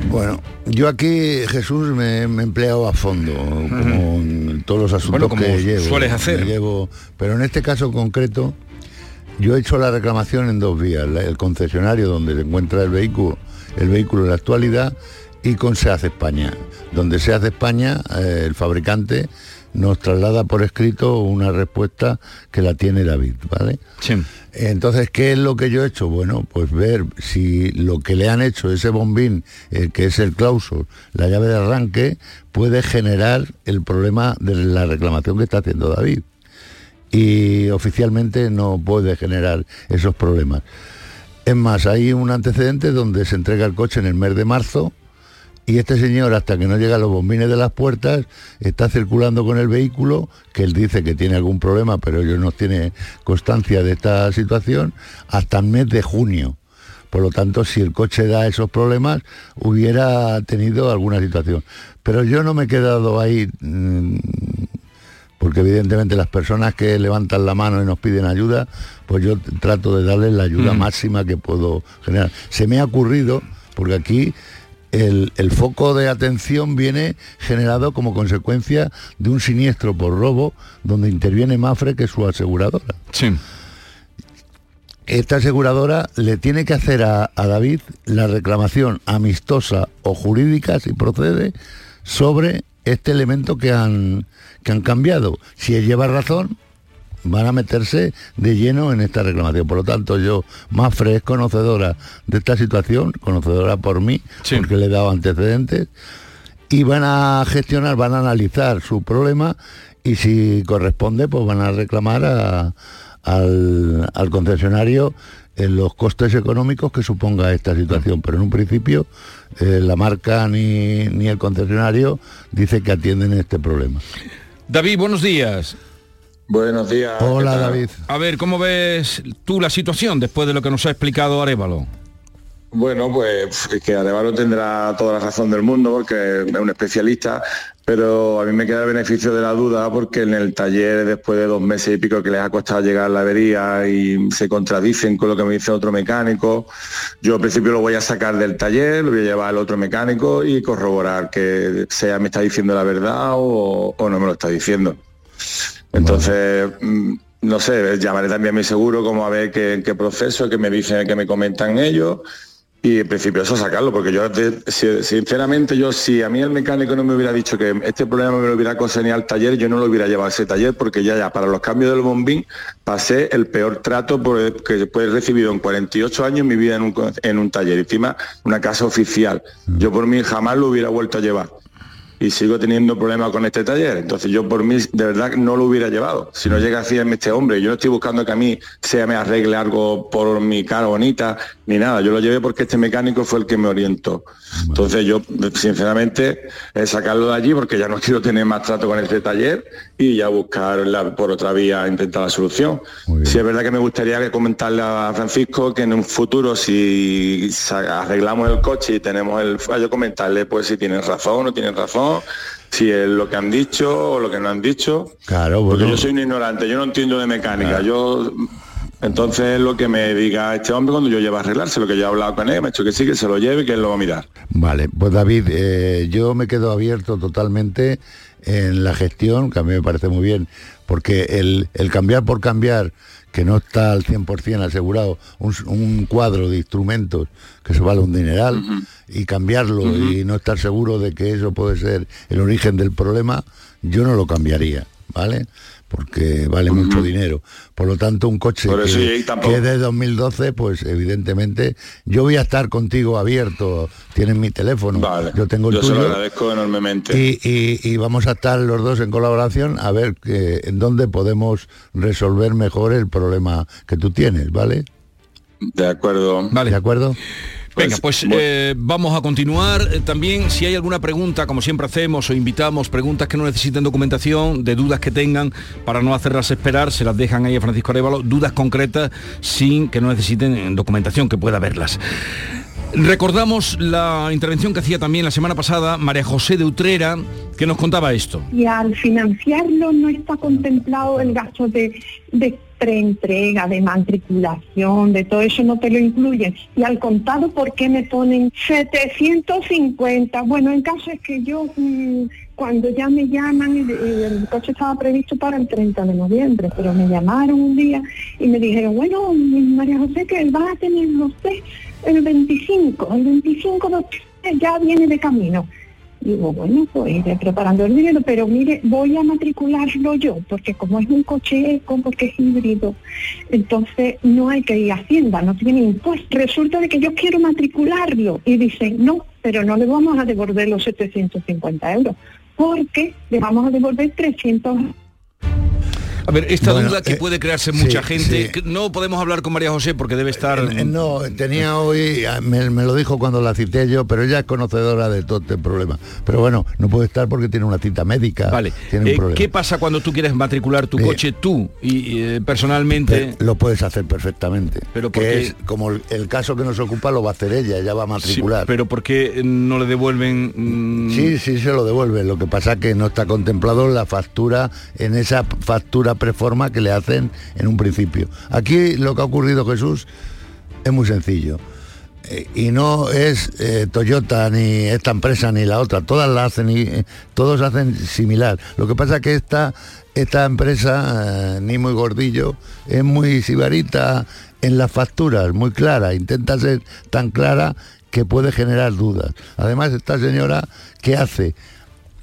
Bueno, yo aquí, Jesús, me, me he empleado a fondo, como en todos los asuntos Bueno, como que llevo. sueles hacer. Me llevo- pero en este caso concreto, yo he hecho la reclamación en dos vías. la- El concesionario donde se encuentra el vehículo, el vehículo en la actualidad, y con SEAC España. Donde SEAC España, eh, el fabricante, nos traslada por escrito una respuesta que la tiene David, ¿vale? Entonces, ¿qué es lo que yo he hecho? Bueno, pues ver si lo que le han hecho ese bombín, eh, que es el clausur, la llave de arranque, puede generar el problema de la reclamación que está haciendo David. Y oficialmente no puede generar esos problemas. Es más, hay un antecedente donde se entrega el coche en el mes de marzo y este señor, hasta que no llegan los bombines de las puertas, está circulando con el vehículo, que él dice que tiene algún problema, pero ellos no tiene constancia de esta situación, hasta el mes de junio. Por lo tanto, si el coche da esos problemas, hubiera tenido alguna situación. Pero yo no me he quedado ahí, mm, porque evidentemente las personas que levantan la mano y nos piden ayuda, pues yo trato de darles la ayuda Mm. máxima que puedo generar. Se me ha ocurrido, porque aquí el, el foco de atención viene generado como consecuencia de un siniestro por robo donde interviene Mafre, que es su aseguradora. Sí. Esta aseguradora le tiene que hacer a, a David la reclamación amistosa o jurídica, si procede, sobre este elemento que han, que han cambiado. Si él lleva razón, van a meterse de lleno en esta reclamación. Por lo tanto, yo, Mafre es conocedora de esta situación, conocedora por mí, porque le he dado antecedentes, y van a gestionar, van a analizar su problema y si corresponde, pues van a reclamar a- al, al concesionario en los costes económicos que suponga esta situación. Pero en un principio, eh, la marca ni, ni el concesionario dice que atienden este problema. David, buenos días. Buenos días. Hola, David. A ver, ¿cómo ves tú la situación después de lo que nos ha explicado Arevalo? Bueno, pues es que Arevalo tendrá toda la razón del mundo porque es un especialista, pero a mí me queda el beneficio de la duda porque en el taller, después de dos meses y pico que les ha costado llegar la avería y se contradicen con lo que me dice otro mecánico, yo al principio lo voy a sacar del taller, lo voy a llevar al otro mecánico y corroborar que sea me está diciendo la verdad o, o no me lo está diciendo. Entonces, mm, no sé, llamaré también a mi seguro como a ver qué, qué proceso, que me dicen, que me comentan ellos. Y en principio eso sacarlo, porque yo sinceramente yo si a mí el mecánico no me hubiera dicho que este problema me lo hubiera conseguido al taller, yo no lo hubiera llevado a ese taller porque ya ya para los cambios del bombín pasé el peor trato por que he recibido en 48 años en mi vida en un, en un taller, encima una casa oficial. Yo por mí jamás lo hubiera vuelto a llevar y sigo teniendo problemas con este taller. Entonces yo por mí de verdad no lo hubiera llevado. Si no llega a decirme este hombre, yo no estoy buscando que a mí se me arregle algo por mi cara bonita, ni nada. Yo lo llevé porque este mecánico fue el que me orientó. Entonces yo, sinceramente, sacarlo de allí porque ya no <laughs> quiero tener más trato con este taller y ya buscar la- por otra vía intentar la solución. Sí es verdad que me gustaría comentarle a Francisco que en un futuro si arreglamos el coche y tenemos el fallo, comentarle pues si tienen razón o no tienen razón, si es lo que han dicho o lo que no han dicho. Claro, Porque bueno. yo soy un ignorante, yo no entiendo de mecánica. Yo entonces lo que me diga este hombre cuando yo lleve a arreglarse, lo que yo he hablado con él, me ha dicho que sí, que se lo lleve y que él lo va a mirar. Vale, pues David, eh, yo me quedo abierto totalmente en la gestión, que a mí me parece muy bien, porque el, el cambiar por cambiar, que no está al 100% asegurado, un, un cuadro de instrumentos que se vale un dineral, y cambiarlo y no estar seguro de que eso puede ser el origen del problema, yo no lo cambiaría, ¿vale? Porque vale mucho dinero. Por lo tanto, un coche que, es de 2012, pues evidentemente yo voy a estar contigo abierto, tienes mi teléfono, yo tengo el Yo se lo agradezco enormemente. Y, y- y vamos a estar los dos en colaboración a ver que, en dónde podemos resolver mejor el problema que tú tienes, ¿vale? De acuerdo. Vale. ¿De acuerdo? Venga, pues eh, vamos a continuar. Eh, También, si hay alguna pregunta, como siempre hacemos, o invitamos preguntas que no necesiten documentación, de dudas que tengan, para no hacerlas esperar, se las dejan ahí a Francisco Arevalo, dudas concretas sin que no necesiten eh, documentación, que pueda verlas. Recordamos la intervención que hacía también la semana pasada María José de Utrera, que nos contaba esto. y al financiarlo no está contemplado el gasto de, de preentrega, de matriculación, de todo eso no te lo incluyen. Y al contado, ¿por qué me ponen 750? Bueno, en caso es que yo, mm, cuando ya me llaman, el, coche estaba previsto para el 30 de noviembre, pero me llamaron un día y me dijeron, bueno, María José, que va a tener usted el 25, el 25 de octubre ya viene de camino. Digo, bueno, pues iré preparando el dinero, pero mire, voy a matricularlo yo, porque como es un coche eco, porque es híbrido, entonces no hay que ir a Hacienda, no tiene impuesto. Resulta de que yo quiero matricularlo y dicen, no, pero no le vamos a devolver los 750 euros, porque le vamos a devolver 300 A ver, esta Bueno, duda que eh, puede crearse mucha sí, gente, sí. no podemos hablar con María José porque debe estar... Eh, No, tenía hoy, ah, me, me lo dijo cuando la cité yo, pero ella es conocedora de todo este problema. Pero bueno, no puede estar porque tiene una cita médica. Vale. Tiene un Eh, problema. ¿Qué pasa cuando tú quieres matricular tu coche tú y, eh, personalmente? Pe- Lo puedes hacer perfectamente. Pero ¿por que qué? es como el, el caso que nos ocupa lo va a hacer ella, ella va a Sí, matricular. pero ¿por qué no le devuelven? mm, Sí, sí, se lo devuelve. Lo que pasa que no está contemplado la factura, en esa factura preforma que le hacen en un principio. Aquí lo que ha ocurrido, Jesús, es muy sencillo. Eh, y no es eh, Toyota ni esta empresa ni la otra, todas la hacen y eh, todos hacen similar. Lo que pasa que esta, esta empresa, ni muy gordillo, es muy sibarita en las facturas, muy clara, intenta ser tan clara que puede generar dudas. Además, esta señora, ¿qué hace?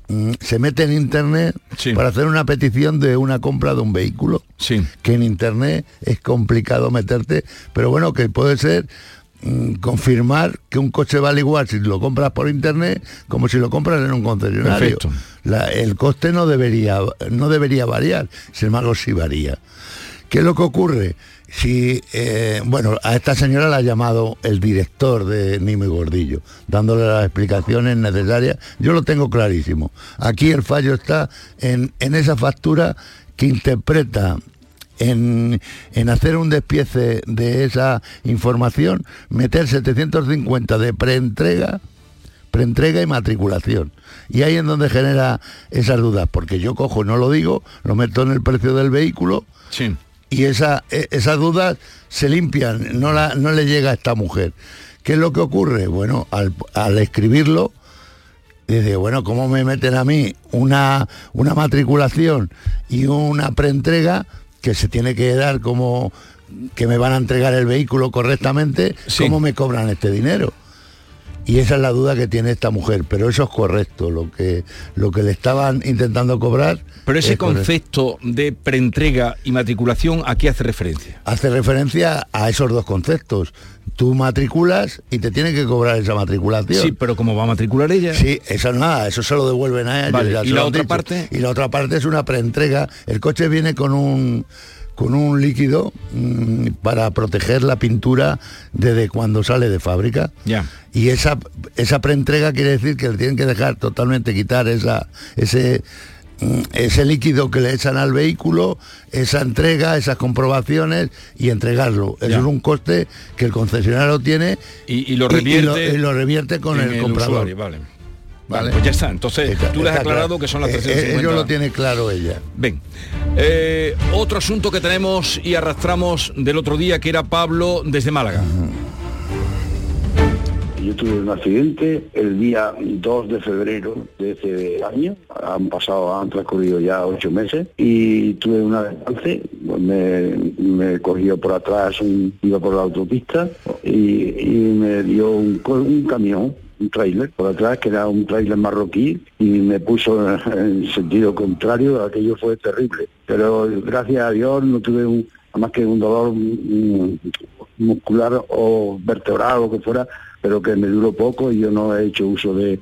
Mm, Se mete en internet para hacer una petición de una compra de un vehículo. Que en internet es complicado meterte, pero bueno, que puede ser mm, confirmar que un coche vale igual si lo compras por internet como si lo compras en un concesionario. La- el coste no debería, no debería variar, sin embargo sí varía. ¿Qué es lo que ocurre? Si, eh, bueno, a esta señora la ha llamado el director de Nimo y Gordillo, dándole las explicaciones necesarias. Yo lo tengo clarísimo. Aquí el fallo está en, en esa factura que interpreta en, en hacer un despiece de esa información, meter 750 de preentrega preentrega y matriculación. Y ahí es donde genera esas dudas, porque yo cojo, no lo digo, lo meto en el precio del vehículo y esa, e- esas dudas se limpian, no, la, no le llega a esta mujer. ¿Qué es lo que ocurre? Bueno, al, al escribirlo, dice, bueno, ¿cómo me meten a mí una, una matriculación y una preentrega que se tiene que dar como que me van a entregar el vehículo correctamente? ¿Cómo me cobran este dinero? Y esa es la duda que tiene esta mujer, pero eso es correcto, lo que, lo que le estaban intentando cobrar. Pero ese es correcto. concepto de preentrega y matriculación, ¿a qué hace referencia? hace referencia a esos dos conceptos. Tú matriculas y te tienen que cobrar esa matriculación. Sí, pero como va a matricular ella. Sí, eso nada, eso se lo devuelven a ella. Vale, ¿y la otra dicho. parte? Y la otra parte es una preentrega. El coche viene con un con un líquido mm, para proteger la pintura desde cuando sale de fábrica. Ya. Y esa, esa preentrega quiere decir que le tienen que dejar totalmente quitar esa, ese, mm, ese líquido que le echan al vehículo, esa entrega, esas comprobaciones y entregarlo. Eso es un coste que el concesionario tiene Y, y lo revierte, y lo, y lo revierte con el, comprador. usuario, vale. Vale, pues ya está. Entonces, tú le has aclarado claro. que son las Eh, eh, 350. Ellos lo tiene claro ella. Ven. Eh, otro asunto que tenemos y arrastramos del otro día, que era Pablo desde Málaga. Yo tuve un accidente el día 2 de febrero de ese año, han pasado, han transcurrido ya ocho meses y tuve un alcance, me, me cogió por atrás, un- iba por la autopista y, y me dio un camión, un tráiler por atrás que era un tráiler marroquí y me puso <laughs> en sentido contrario, aquello fue terrible. Pero gracias a Dios no tuve un, más que un dolor mm, muscular o vertebral o que fuera, pero que me duró poco y yo no he hecho uso de,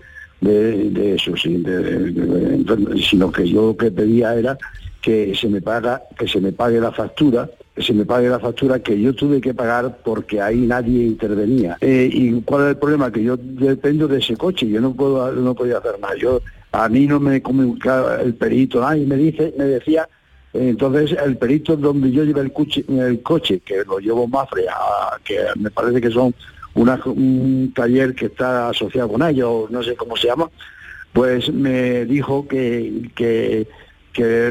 eso, sí, de- sino que yo lo que pedía era que se me paga, que se me pague la factura se me pague la factura que yo tuve que pagar porque ahí nadie intervenía. Eh, ¿Y cuál es el problema? Que yo dependo de ese coche, yo no puedo no podía hacer nada. Yo, a mí no me comunicaba el perito, nadie me dice, me decía, entonces el perito donde yo llevé el coche, el coche que lo llevo Mafre, a, que me parece que son una- un taller que está asociado con ellos, no sé cómo se llama, pues me dijo que, que, que,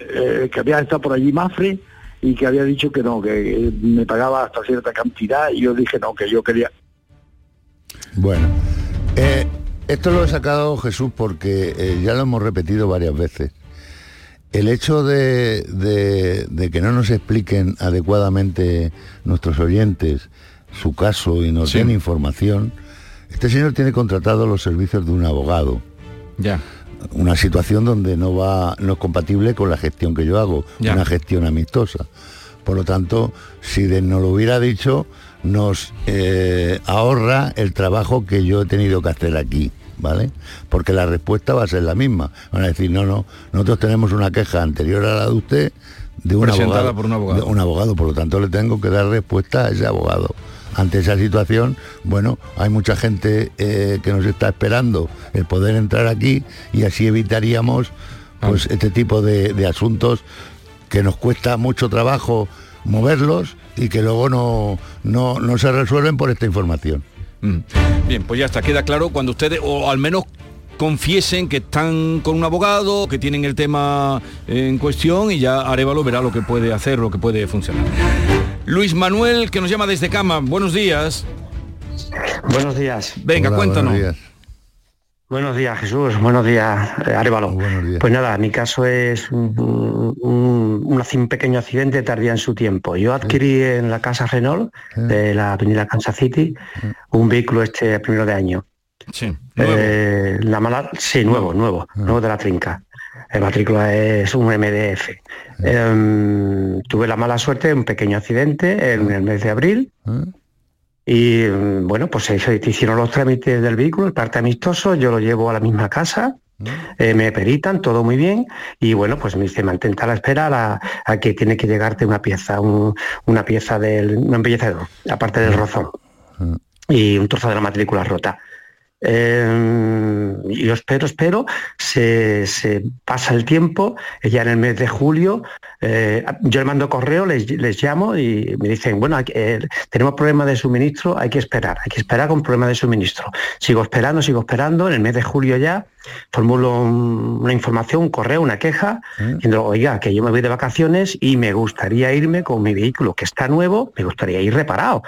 eh, que había estado por allí Mafre y que había dicho que no, que me pagaba hasta cierta cantidad y yo dije no, que yo quería. Bueno, eh, esto lo he sacado Jesús porque eh, ya lo hemos repetido varias veces. El hecho de, de- de que no nos expliquen adecuadamente nuestros oyentes su caso y nos den información, este señor tiene contratado los servicios de un abogado. Ya. Una situación donde no va, no es compatible con la gestión que yo hago, Ya. una gestión amistosa. Por lo tanto, si de- nos lo hubiera dicho, nos eh, ahorra el trabajo que yo he tenido que hacer aquí, ¿vale? Porque la respuesta va a ser la misma. Van a decir, no, no, nosotros tenemos una queja anterior a la de usted de un Presentada abogado. por un abogado. de un abogado, por lo tanto le tengo que dar respuesta a ese abogado. Ante esa situación, bueno, hay mucha gente eh, que nos está esperando el poder entrar aquí y así evitaríamos pues este tipo de, de asuntos que nos cuesta mucho trabajo moverlos y que luego no, no, no se resuelven por esta información. Mm. Bien, pues ya está, queda claro cuando ustedes, o al menos confiesen que están con un abogado, que tienen el tema en cuestión y ya Arevalo verá lo que puede hacer, lo que puede funcionar. Luis Manuel, que nos llama desde Cama, buenos días. Buenos días. Venga, cuéntanos. Buenos días, Jesús. Buenos días, eh, Arevalo. Pues nada, mi caso es un, un- un ac- un pequeño accidente tardía en su tiempo. Yo adquirí en la casa Renault de la avenida Kansas City un vehículo este primero de año. Sí. Eh, la mala, sí, nuevo, nuevo, nuevo de la trinca. El matrícula es un MDF. Em, tuve la mala suerte de un pequeño accidente en el mes de abril. Y mm, bueno, pues se hicieron los trámites del vehículo, el parte amistoso, yo lo llevo a la misma casa, eh, me peritan, todo muy bien, y bueno, pues me dice, mantente a la espera a, la- a que tiene que llegarte una pieza, un- una pieza del, un embellecedor, aparte del rozón, y un trozo de la matrícula rota. Eh, yo espero, espero, se, se pasa el tiempo, ya en el mes de julio, eh, yo le mando correo, les, les llamo y me dicen, bueno, eh, tenemos problemas de suministro, hay que esperar, hay que esperar con problemas de suministro. Sigo esperando, sigo esperando, en el mes de julio ya formulo un- una información, un correo, una queja, diciendo, oiga, que yo me voy de vacaciones y me gustaría irme con mi vehículo que está nuevo, me gustaría ir reparado,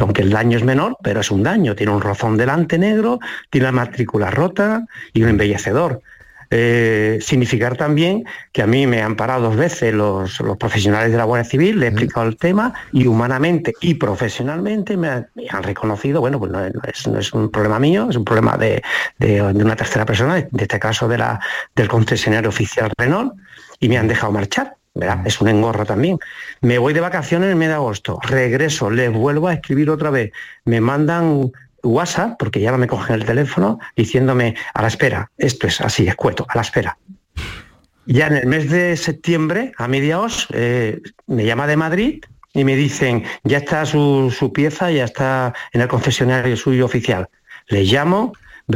aunque el daño es menor, pero es un daño, tiene un rozón delante negro, tiene la matrícula rota y un embellecedor. Eh, significar también que a mí me han parado dos veces los, los profesionales de la Guardia Civil, le he explicado el tema y humanamente y profesionalmente me, han- me han reconocido, bueno, pues no, es- no un problema mío, es un problema de, de- de una tercera persona, de este caso de la, del concesionario oficial Renault, y me han dejado marchar. ¿verdad? Es un engorro también. Me voy de vacaciones en el mes de agosto, regreso, les vuelvo a escribir otra vez, me mandan WhatsApp, porque ya no me cogen el teléfono, diciéndome a la espera, esto es así, escueto, a la espera. Ya en el mes de septiembre, a mediados, eh, me llama de Madrid y me dicen, ya está su, su pieza, ya está en el concesionario suyo oficial. Les llamo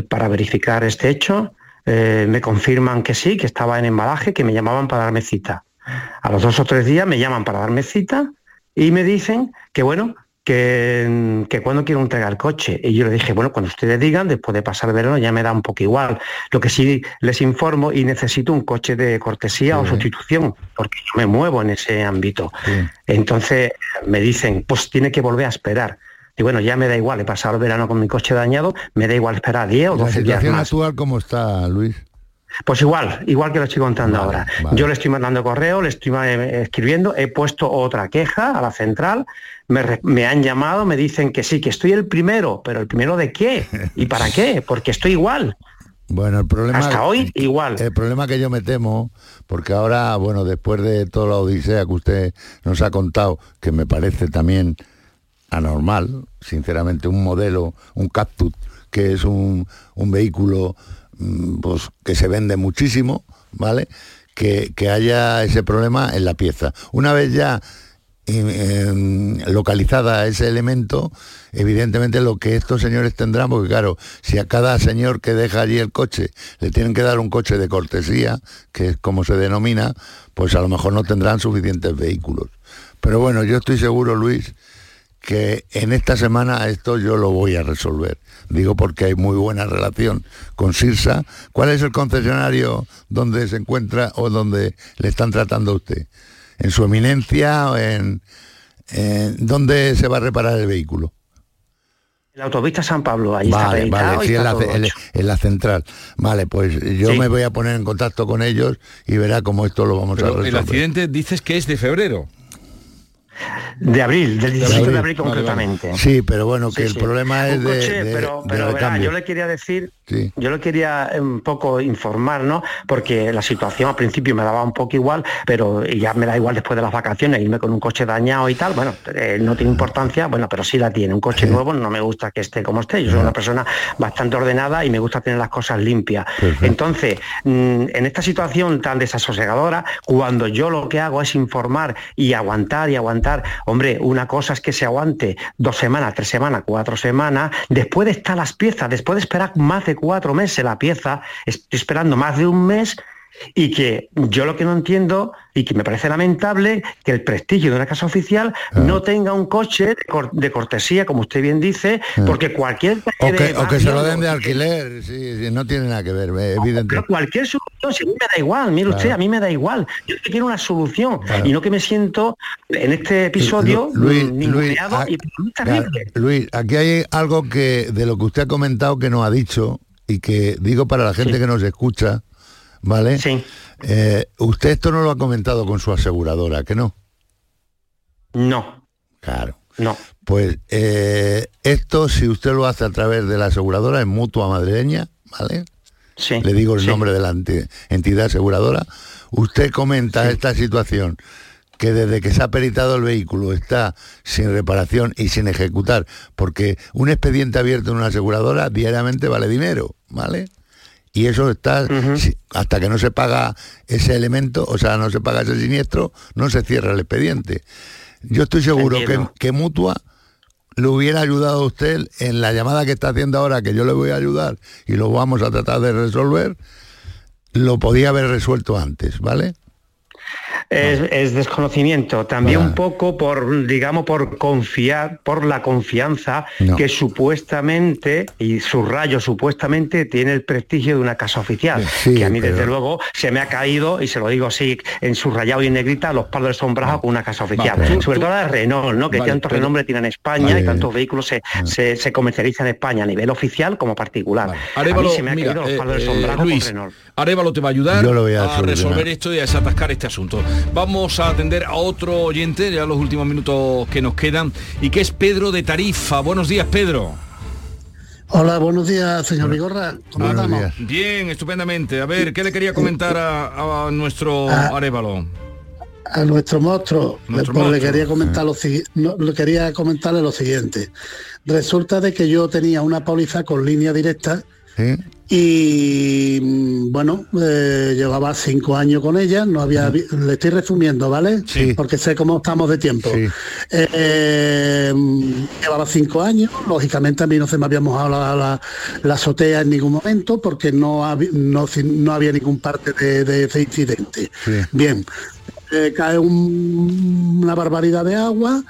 para verificar este hecho, eh, me confirman que sí, que estaba en embalaje, que me llamaban para darme cita. A los dos o tres días me llaman para darme cita y me dicen que bueno, que, que cuando quiero entregar el coche. Y yo le dije, bueno, cuando ustedes digan, después de pasar el verano ya me da un poco igual. Lo que sí les informo y necesito un coche de cortesía o sustitución, porque yo me muevo en ese ámbito. Entonces me dicen, pues tiene que volver a esperar. Y bueno, ya me da igual, he pasado el verano con mi coche dañado, me da igual esperar 10 o La 12 días situación más. actual, ¿cómo está, Luis? Pues igual, igual que lo estoy contando ahora. Yo le estoy mandando correo, le estoy eh, escribiendo, he puesto otra queja a la central, me, han llamado, me dicen que sí, que estoy el primero, pero ¿el primero de qué? ¿Y para qué? Porque estoy igual. Bueno, el problema... Hasta hoy igual. El problema que yo me temo, porque ahora, bueno, después de toda la odisea que usted nos ha contado, que me parece también anormal, sinceramente, un modelo, un Cactus, que es un, un vehículo pues, que se vende muchísimo, ¿vale? Que, que haya ese problema en la pieza. Una vez ya eh, localizada ese elemento, evidentemente lo que estos señores tendrán, porque claro, si a cada señor que deja allí el coche le tienen que dar un coche de cortesía, que es como se denomina, pues a lo mejor no tendrán suficientes vehículos. Pero bueno, yo estoy seguro, Luis, que en esta semana esto yo lo voy a resolver. Digo porque hay muy buena relación con Sirsa. ¿Cuál es el concesionario donde se encuentra o donde le están tratando a usted? ¿En su eminencia o en, en dónde se va a reparar el vehículo? La autopista San Pablo, ahí vale, está vale, sí, en la, en- la central. Vale, pues yo Sí. me voy a poner en contacto con ellos y verá cómo esto lo vamos a resolver. el accidente dices que es de febrero. De abril, del 17 de abril Vale, vale. concretamente. Sí, pero bueno, que Sí, el sí. problema es de, de- pero, de pero verá, recambio. yo le quería decir, Sí. yo le quería un poco informar, ¿no? Porque la situación al principio me daba un poco igual, pero ya me da igual después de las vacaciones irme con un coche dañado y tal. Bueno, eh, no tiene importancia, bueno, pero sí la tiene. Un coche nuevo no me gusta que esté como esté. Yo soy una persona bastante ordenada y me gusta tener las cosas limpias. Entonces, mm, en esta situación tan desasosegadora, cuando yo lo que hago es informar y aguantar y aguantar, hombre, una cosa es que se aguante dos semanas, tres semanas, cuatro semanas, después de estar las piezas, después de esperar más de cuatro meses la pieza, estoy esperando más de un mes y que yo lo que no entiendo y que me parece lamentable que el prestigio de una casa oficial no tenga un coche de, cor- de cortesía, como usted bien dice, Ah. porque cualquier O que, o que se lo den de alquiler, sí, sí, no tiene nada que ver, evidente. pero cualquier solución, si a mí me da igual, mire usted, a mí me da igual. Yo es que quiero una solución y no que me siento en este episodio Lu- Luis, Luis, ah, y terrible. Luis, aquí hay algo que de lo que usted ha comentado que no ha dicho y que digo para la gente que nos escucha, ¿vale? Sí. Eh, usted esto no lo ha comentado con su aseguradora, ¿que no? No. Claro. No. Pues eh, esto, si usted lo hace a través de la aseguradora en mutua madrileña, ¿vale? Sí. Le digo el sí. nombre de la enti- entidad aseguradora. Usted comenta esta situación que desde que se ha peritado el vehículo está sin reparación y sin ejecutar, porque un expediente abierto en una aseguradora diariamente vale dinero, ¿vale? Y eso está, hasta que no se paga ese elemento, o sea, no se paga ese siniestro, no se cierra el expediente. Yo estoy seguro que, que Mutua le hubiera ayudado a usted en la llamada que está haciendo ahora, que yo le voy a ayudar y lo vamos a tratar de resolver, lo podía haber resuelto antes, ¿vale? Es, es desconocimiento, también un poco por, digamos, por confiar, por la confianza No. que supuestamente, y subrayo supuestamente, tiene el prestigio de una casa oficial. Sí, que a mí, pero- desde luego, se me ha caído, y se lo digo así, en subrayado y en negrita, los palos de sombrajo con una casa oficial. pero Sobre todo la Renault, ¿no? Que Vale, tanto pero- renombre tiene en España y tantos vehículos se, se, se comercializan en España a nivel oficial como particular. a Arévalo, mí se me ha mira, caído los eh, palos de eh, sombrajo con Renault. Arévalo te va a ayudar Yo lo voy a a, resolver esto y a desatascar este asunto. Vamos a atender a otro oyente, ya los últimos minutos que nos quedan, y que es Pedro de Tarifa. Buenos días, Pedro. Hola, buenos días, señor Vigorra. ¿Cómo Buenos días. Bien, estupendamente. A ver, ¿qué le quería comentar a, a nuestro Ah. Arévalo? A nuestro monstruo, Nuestro pues le quería comentar lo no, le quería comentarle lo siguiente. Resulta de que yo tenía una póliza con línea directa ¿Sí? y mm, bueno, eh, llevaba cinco años con ella, no había le estoy resumiendo, ¿vale? Sí. Porque sé cómo estamos de tiempo. Sí. Eh, mm, llevaba cinco años, lógicamente a mí no se me había mojado la, la- la azotea en ningún momento porque no, no, no había ningún parte de, de ese incidente. Sí. Bien, eh, cae un- una barbaridad de agua,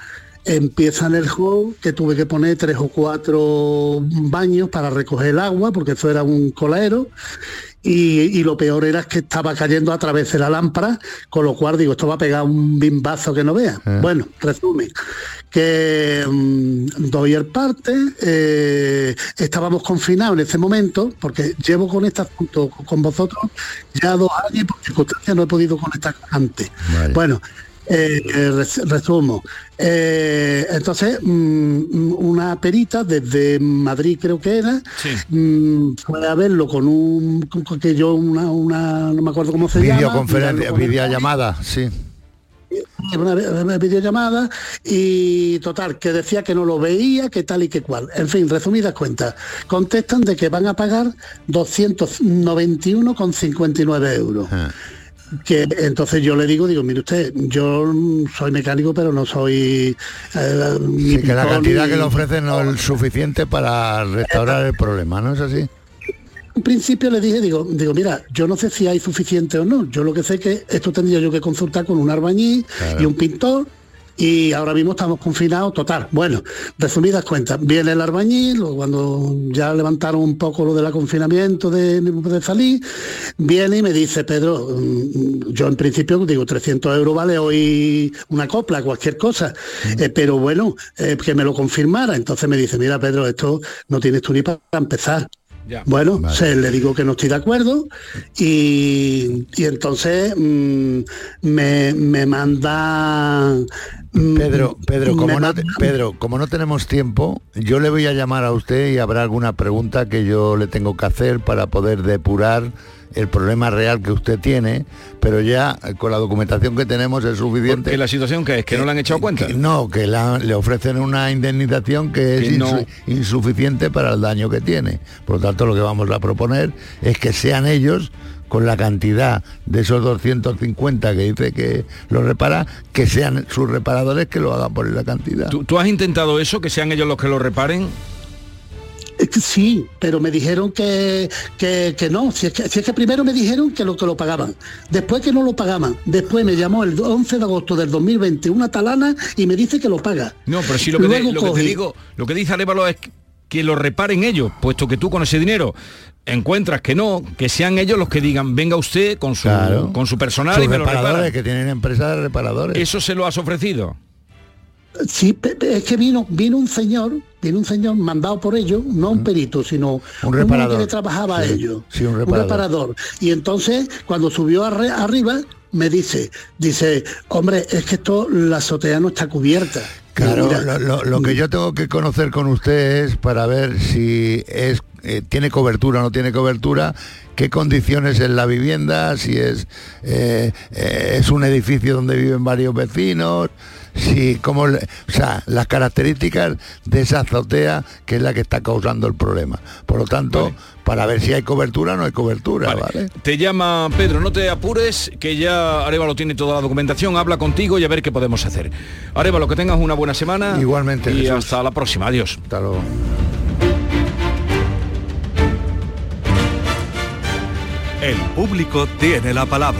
empieza en el hall que tuve que poner tres o cuatro baños para recoger el agua, porque eso era un coladero. Y, y lo peor era que estaba cayendo a través de la lámpara, con lo cual digo, esto va a pegar un bimbazo que no vea. Bueno, resumen, que mm, doy el parte, eh, estábamos confinados en ese momento, porque llevo con asunto con vosotros ya dos años y por circunstancias no he podido conectar antes. Vale. Bueno, eh, eh, res- resumo. Eh, entonces, mm, una perita desde Madrid creo que era, mm, fue a verlo con un, con- que yo una, una, no me acuerdo cómo se llama. Videoconferencia, videollamada, sí. una vi- videollamada y total, que decía que no lo veía, que tal y que cual. En fin, resumidas cuentas, contestan de que van a pagar 291,59 euros. Que entonces yo le digo, digo, mire usted, yo soy mecánico, pero no soy... eh, Sí, que la cantidad ni- que le ofrecen no es suficiente para restaurar el problema, ¿no es así? En principio le dije, digo, digo, mira, yo no sé si hay suficiente o no. Yo lo que sé que esto tendría yo que consultar con un Claro. y un pintor. Y ahora mismo estamos confinados total. Bueno, resumidas cuentas, viene el arbañil, o cuando ya levantaron un poco lo del confinamiento de, de salir, viene y me dice, Pedro, mm, yo en principio digo, 300 euros vale hoy una copla, cualquier cosa, Eh, pero bueno, eh, que me lo confirmara. Entonces me dice, mira Pedro, esto no tienes tú ni para empezar. Ya. Bueno, se, le digo que no estoy de acuerdo y, y entonces mm, me, me manda... mm, Pedro, Pedro, me como no, manda- Pedro, como no tenemos tiempo, yo le voy a llamar a usted y habrá alguna pregunta que yo le tengo que hacer para poder depurar el problema real que usted tiene, pero ya eh, con la documentación que tenemos es suficiente. ¿Que la situación que es? ¿Que no le han echado cuenta? Que no, que la- le ofrecen una indemnización que es Que no- insu- insuficiente para el daño que tiene. Por lo tanto, lo que vamos a proponer es que sean ellos con la cantidad de esos 250 que dice que lo repara, que sean sus reparadores que lo hagan por la cantidad. ¿Tú, tú has intentado eso, que sean ellos los que lo reparen? Sí, pero me dijeron que, que, que no. Si es que, si es que primero me dijeron que lo que lo pagaban, después que no lo pagaban, después me llamó el 11 de agosto del 2020 una talana y me dice que lo paga. No, pero si lo que, te, lo te digo, lo que dice Arévalo es que lo reparen ellos, puesto que tú con ese dinero encuentras que no, que sean ellos los que digan, venga usted con su, Claro. con su personal Sus y me lo reparadores, repara. que tienen empresa de reparadores. ¿Eso se lo has ofrecido? Sí, es que vino, vino un señor, vino un señor mandado por ellos, no un perito, sino uno reparador. que le trabajaba a Sí, ellos. un reparador. Y entonces, cuando subió arre- arriba, me dice, dice, hombre, es que esto, la azotea no está cubierta. Claro, lo, lo- lo que yo tengo que conocer con usted es para ver si es eh, tiene cobertura o no tiene cobertura, qué condiciones en la vivienda, si es eh, eh, es un edificio donde viven varios vecinos, si cómo le- o sea, las características de esa azotea que es la que está causando el problema. Por lo tanto, para ver si hay cobertura o no hay cobertura, ¿vale? Te llama Pedro, no te apures, que ya Arevalo tiene toda la documentación, habla contigo y a ver qué podemos hacer. Arevalo, que tengas una buena semana. Igualmente, Y Jesús. hasta la próxima, adiós. Hasta luego. El público tiene la palabra.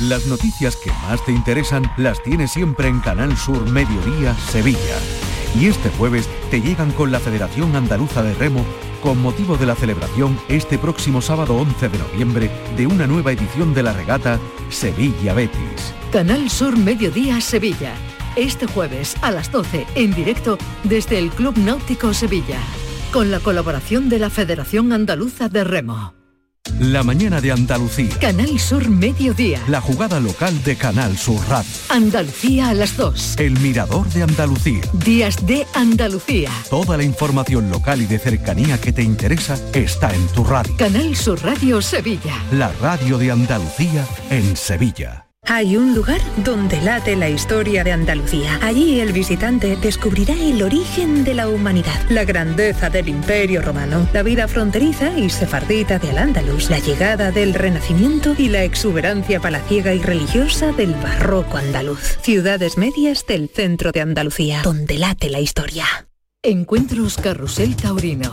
Las noticias que más te interesan las tienes siempre en Canal Sur Mediodía Sevilla. Y este jueves te llegan con la Federación Andaluza de Remo con motivo de la celebración este próximo sábado 11 de noviembre de una nueva edición de la regata Sevilla Betis. Canal Sur Mediodía Sevilla. Este jueves a las 12 en directo desde el Club Náutico Sevilla. Con la colaboración de la Federación Andaluza de Remo. La mañana de Andalucía. Canal Sur Mediodía. La jugada local de Canal Sur Radio. Andalucía a las 2. El Mirador de Andalucía. Días de Andalucía. Toda la información local y de cercanía que te interesa está en tu radio. Canal Sur Radio Sevilla. La radio de Andalucía en Sevilla. Hay un lugar donde late la historia de Andalucía. Allí el visitante descubrirá el origen de la humanidad, la grandeza del imperio romano, la vida fronteriza y sefardita de Al-Ándalus, la llegada del Renacimiento y la exuberancia palaciega y religiosa del barroco andaluz. Ciudades medias del centro de Andalucía, donde late la historia. Encuentros Carrusel Taurino.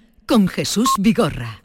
con Jesús Vigorra.